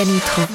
Canitro.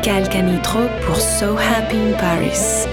Michael Canitro pour So Happy in Paris.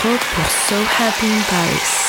Canitrot pour So Happy in Paris.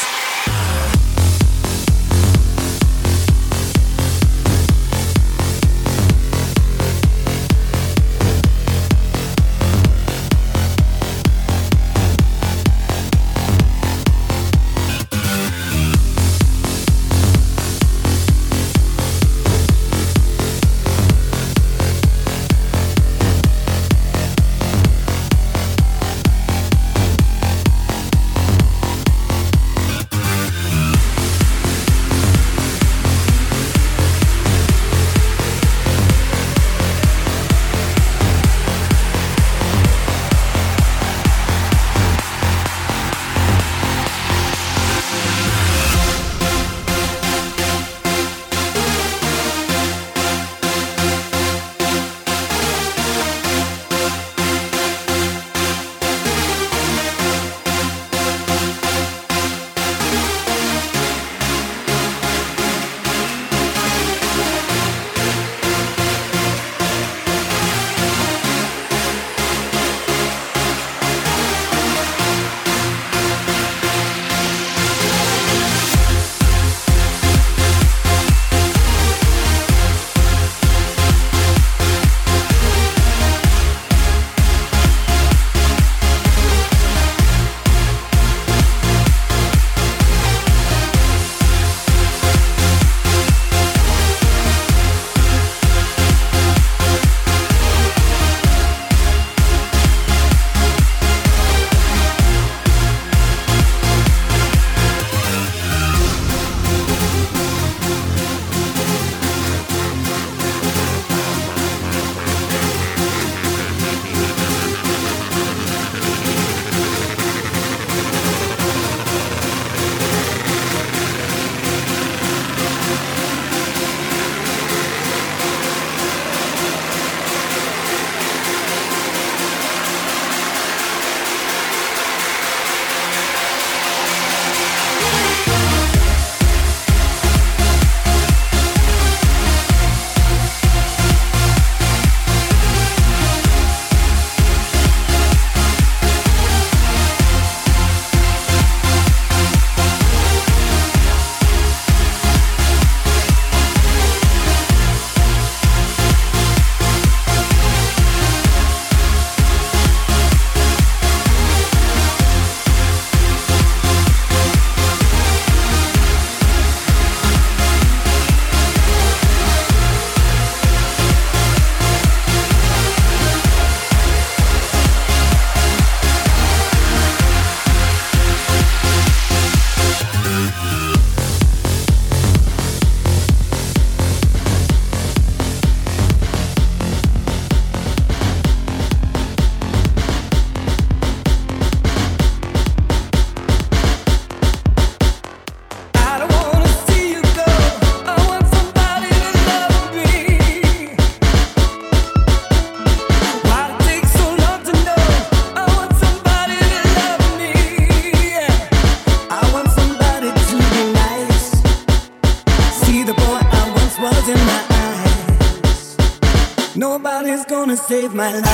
my life.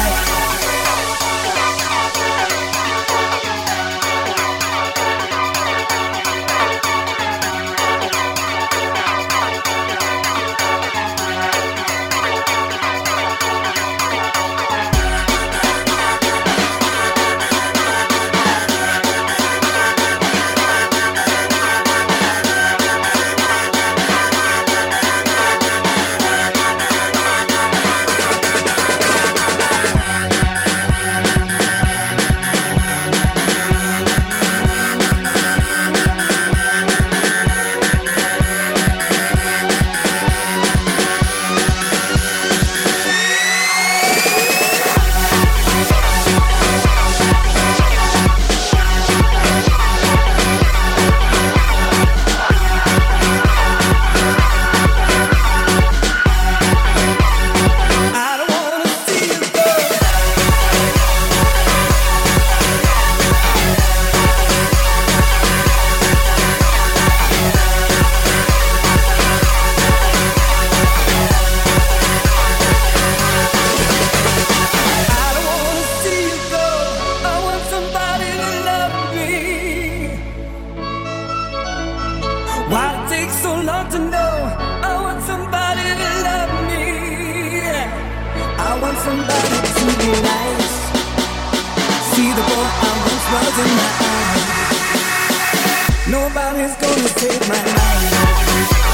Nobody's gonna take my life.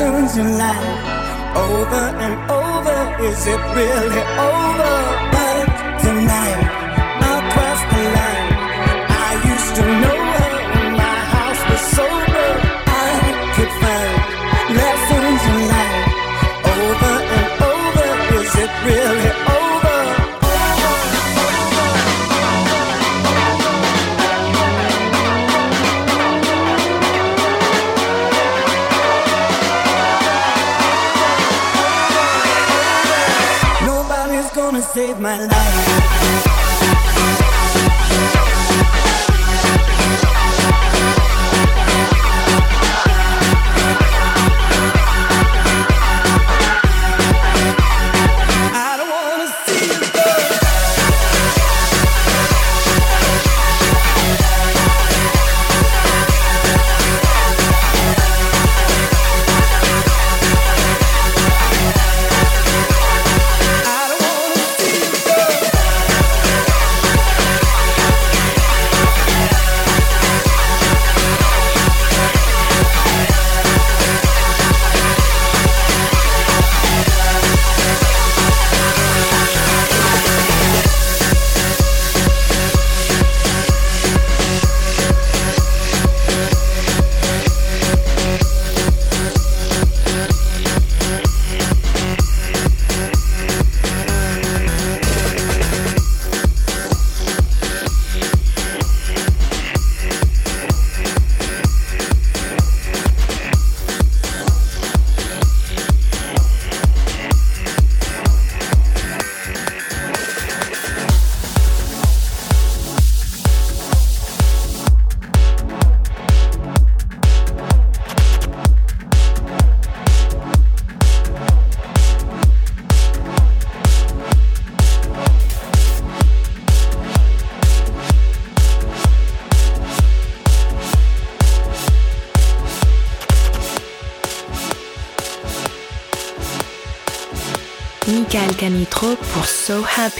lessons in life over and over. Is it really over? my life.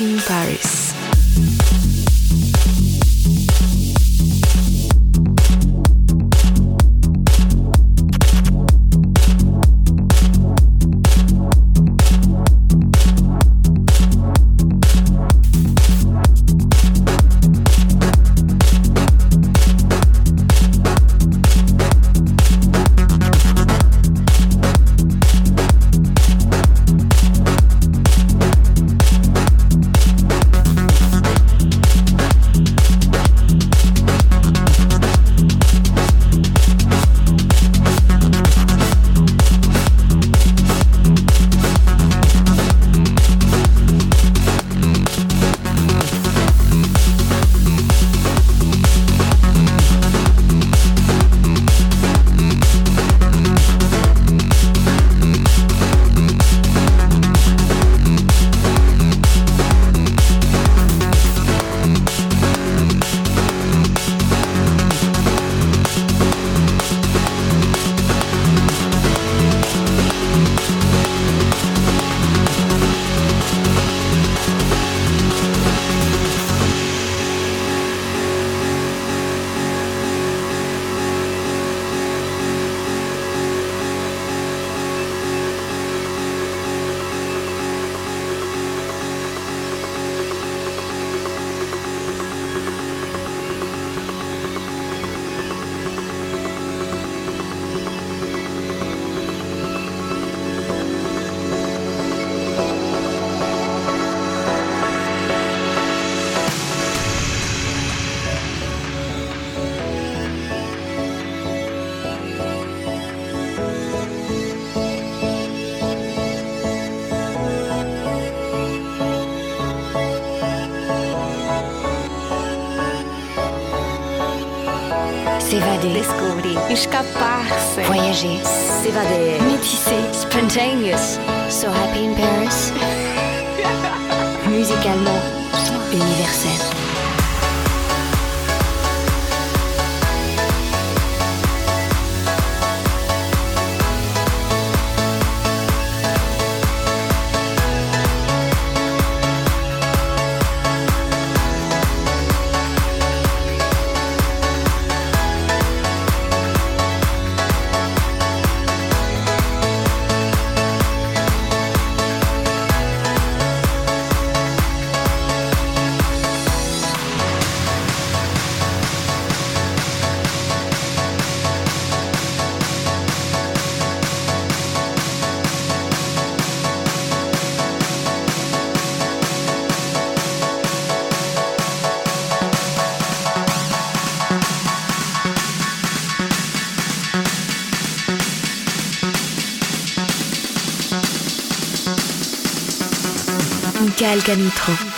in Paris. musicalement universelle. Calcanitro.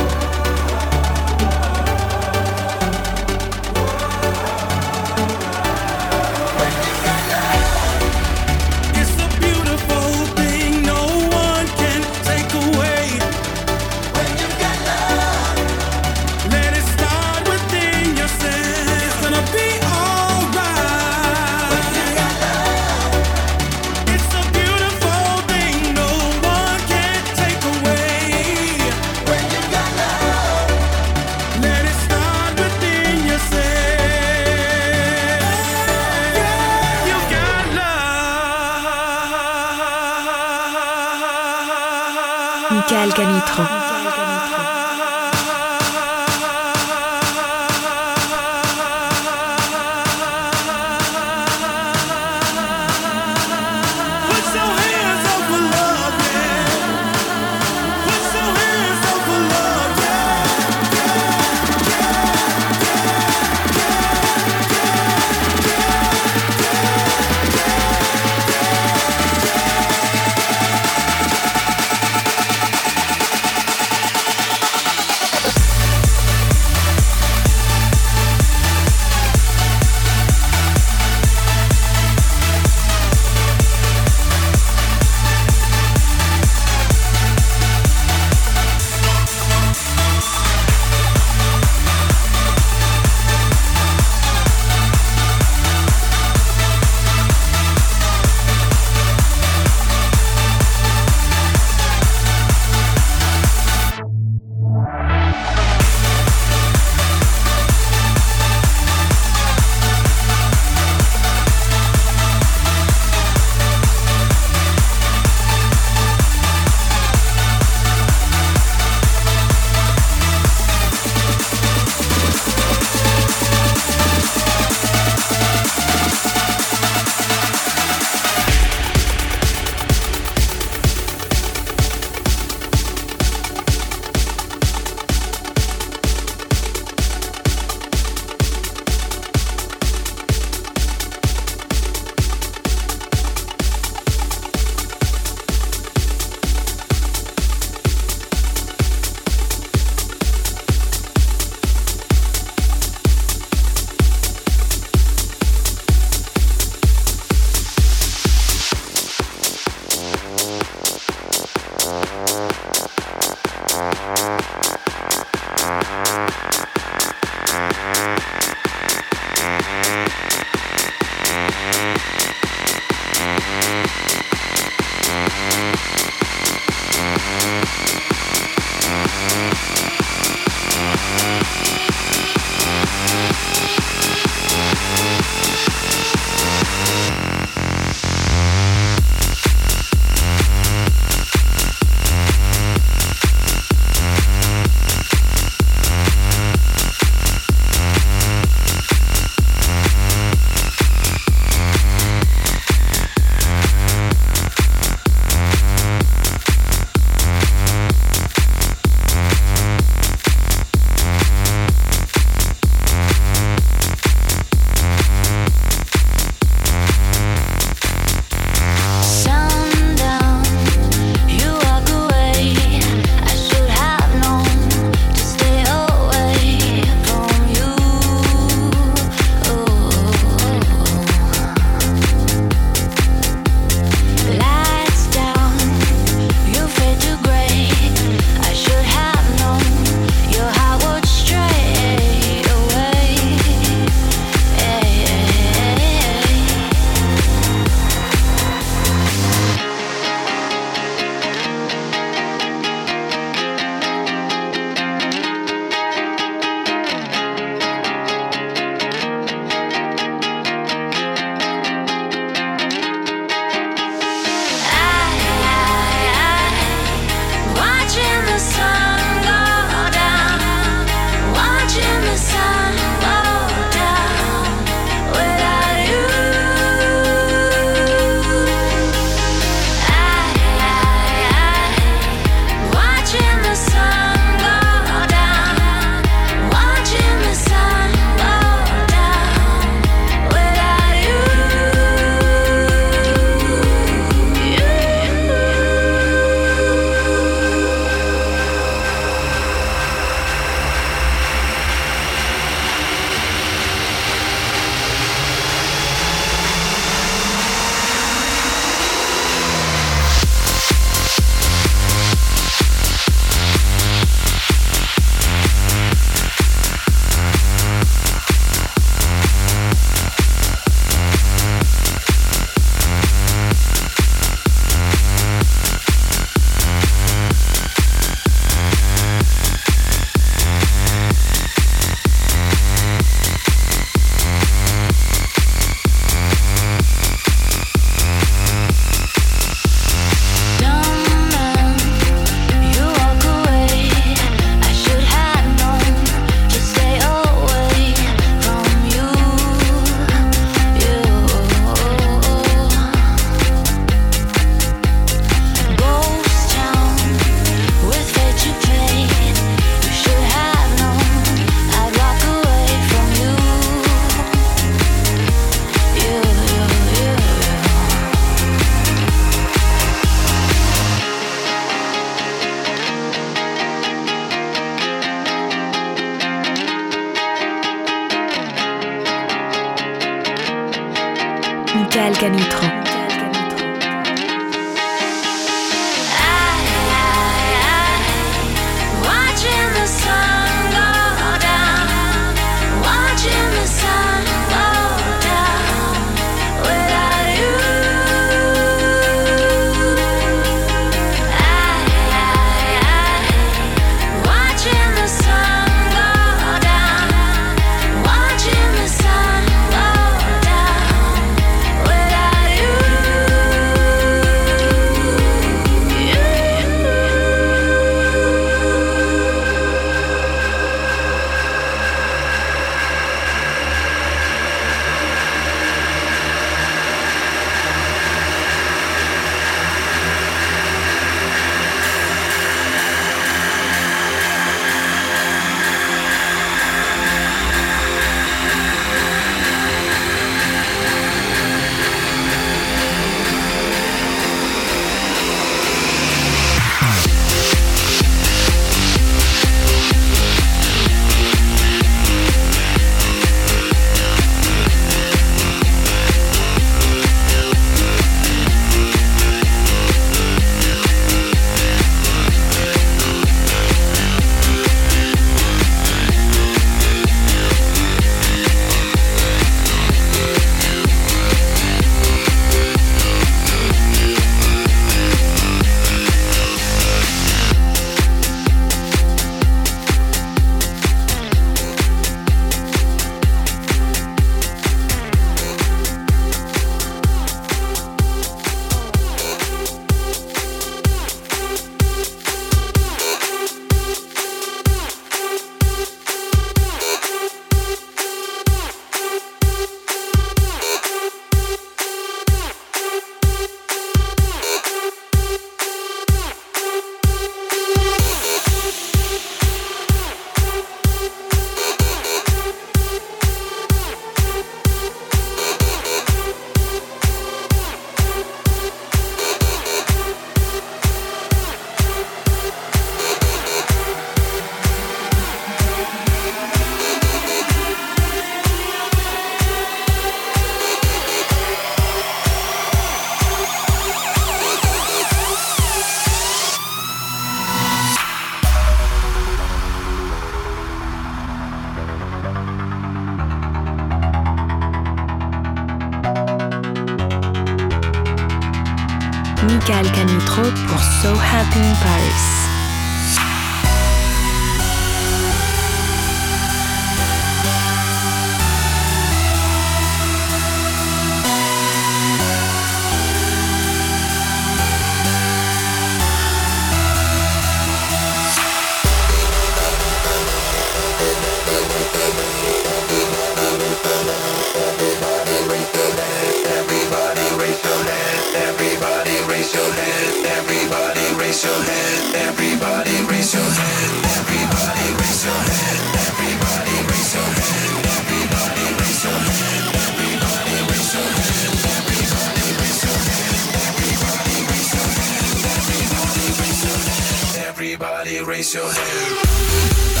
everybody raise your hand, everybody raise your hand, everybody raise your hand, everybody raise your hand, everybody raise your hand, everybody raise your hand, everybody raise your hand, everybody raise your hand, everybody raise your hand, everybody raise your hand.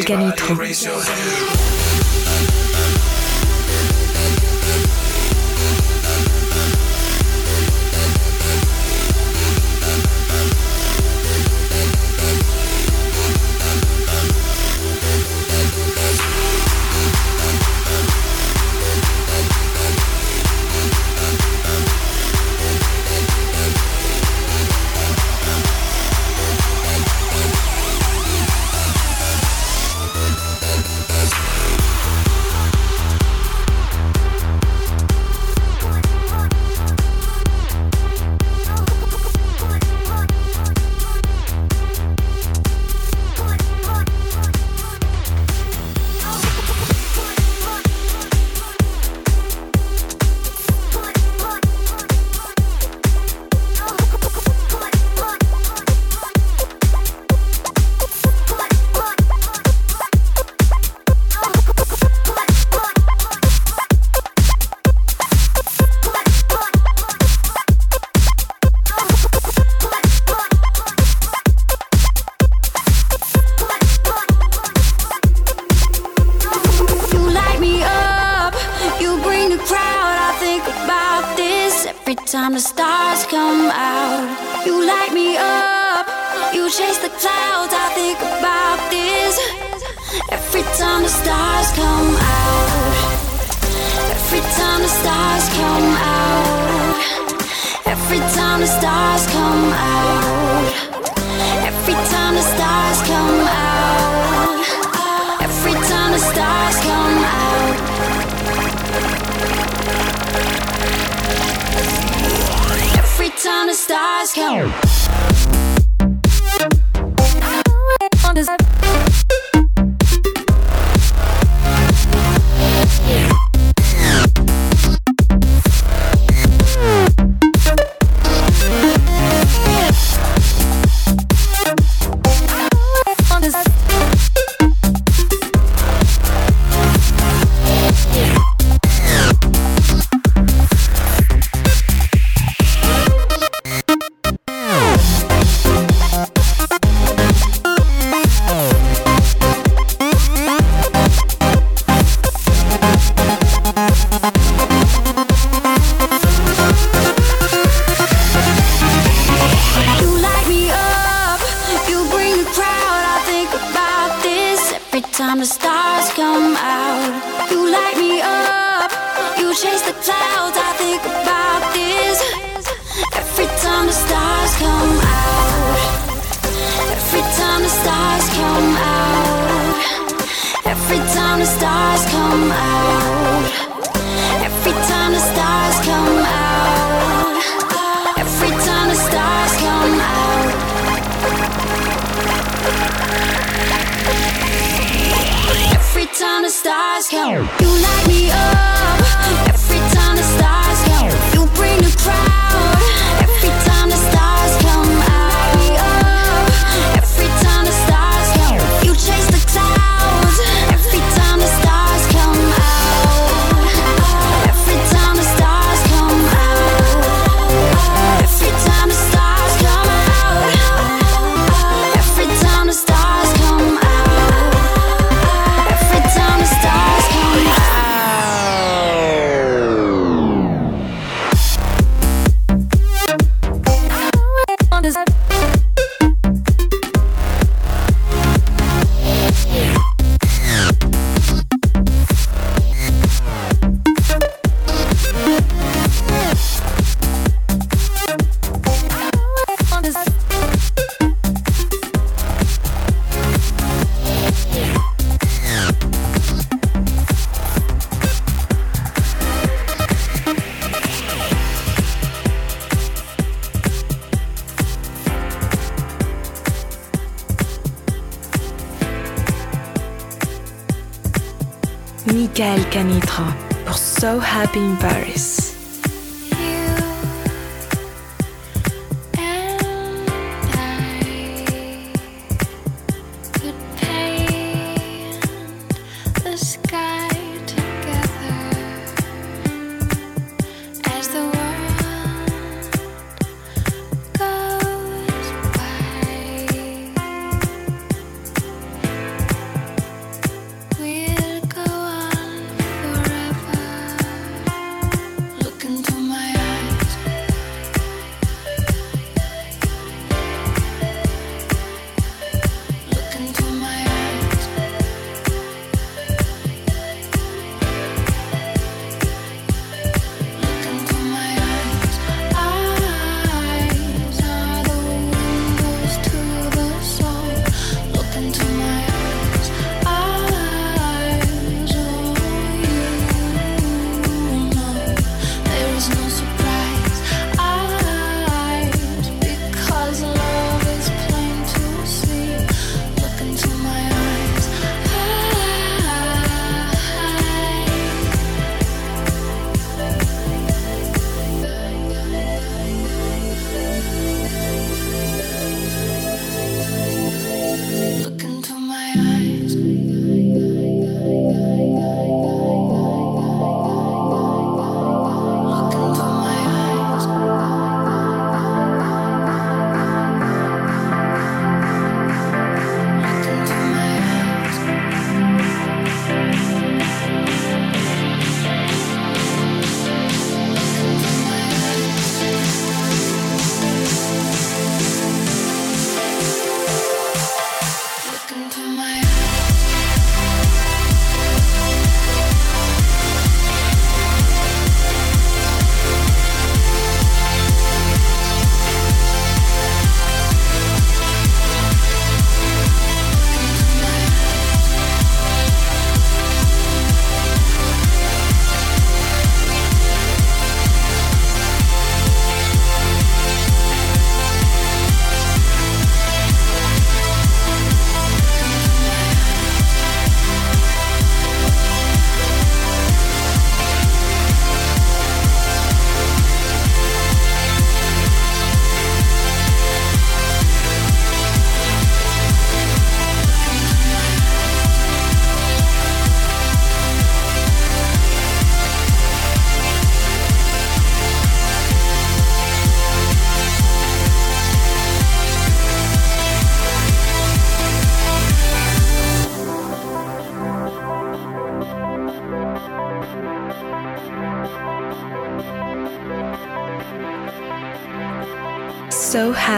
Volcanitro. time the stars come out, you light me up. You chase the clouds, I think about this. Every time the stars come out, every time the stars come out, every time the stars come out, every time the stars come out, every time the stars come out. time the stars come.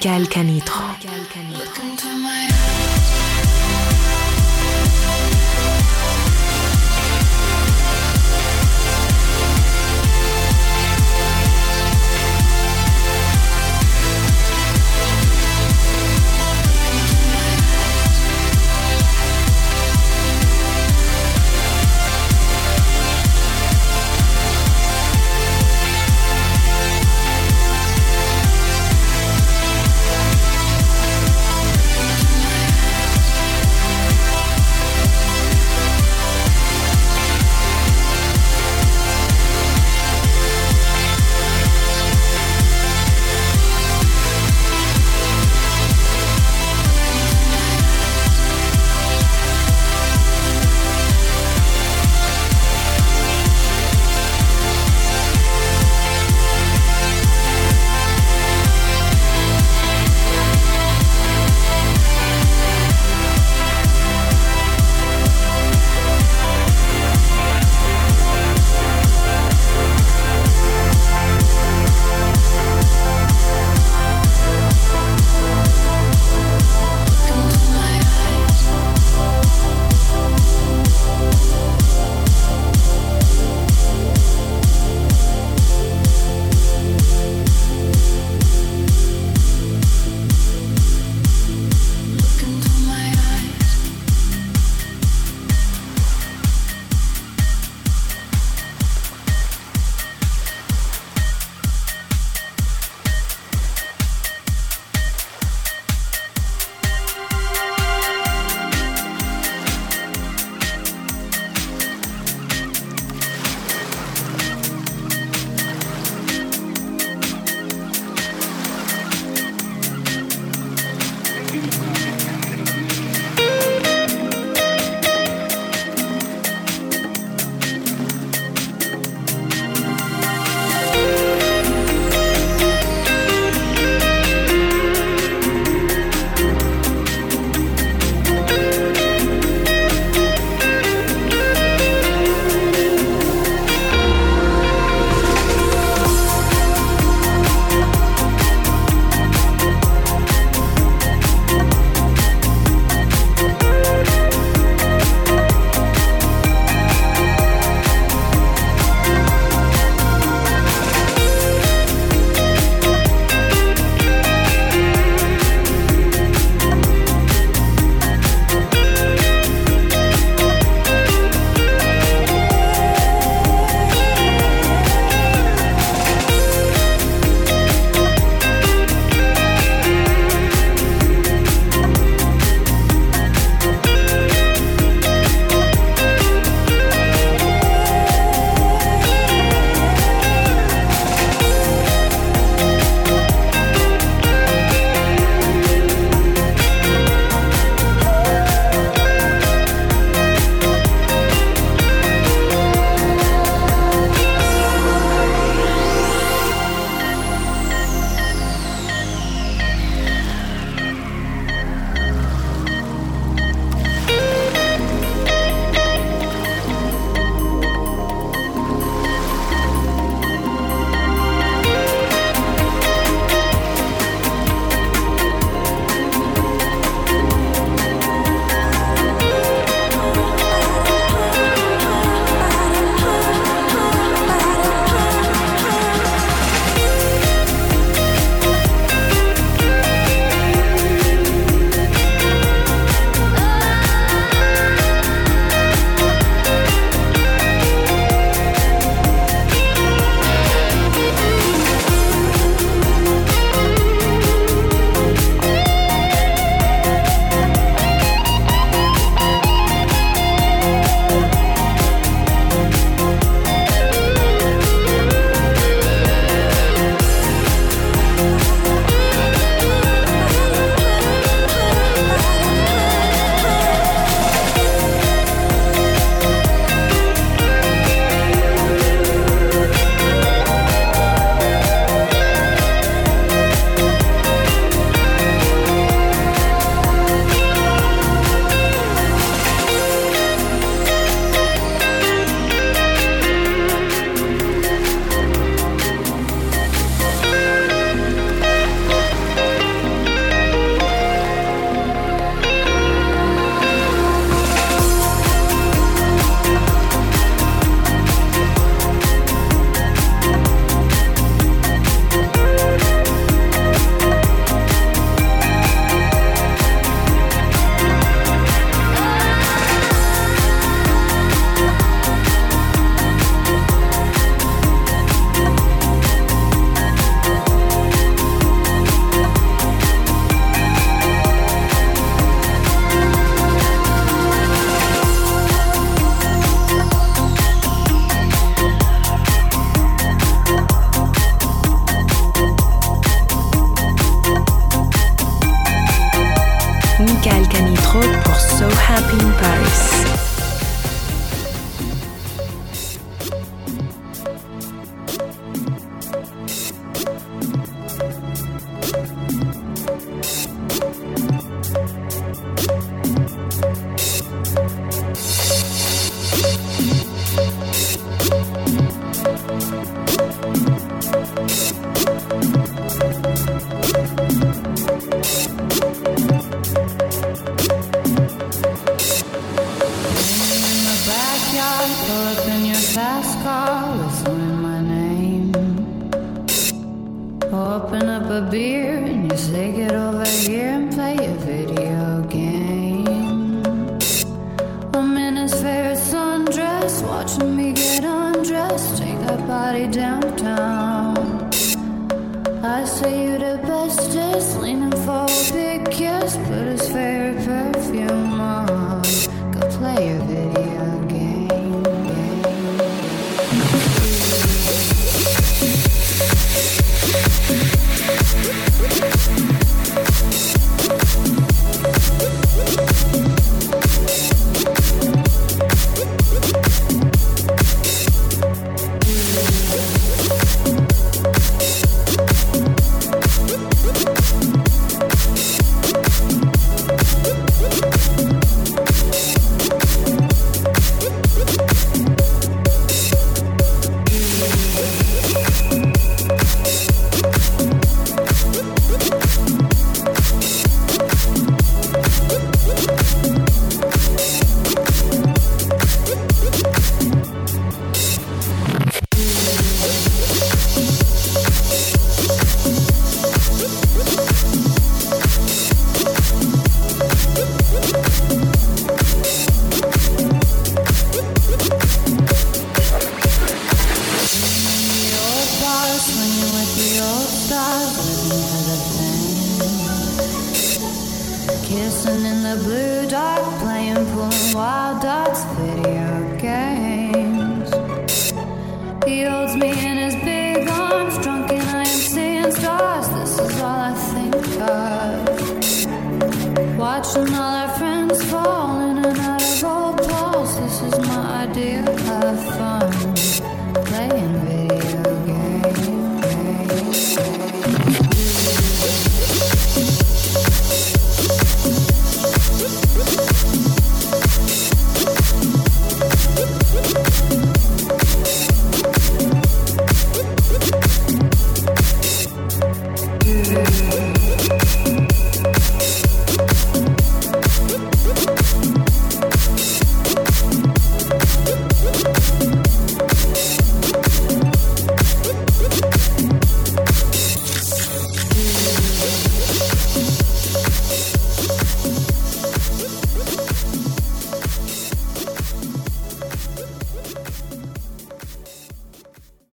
Michael Canitro.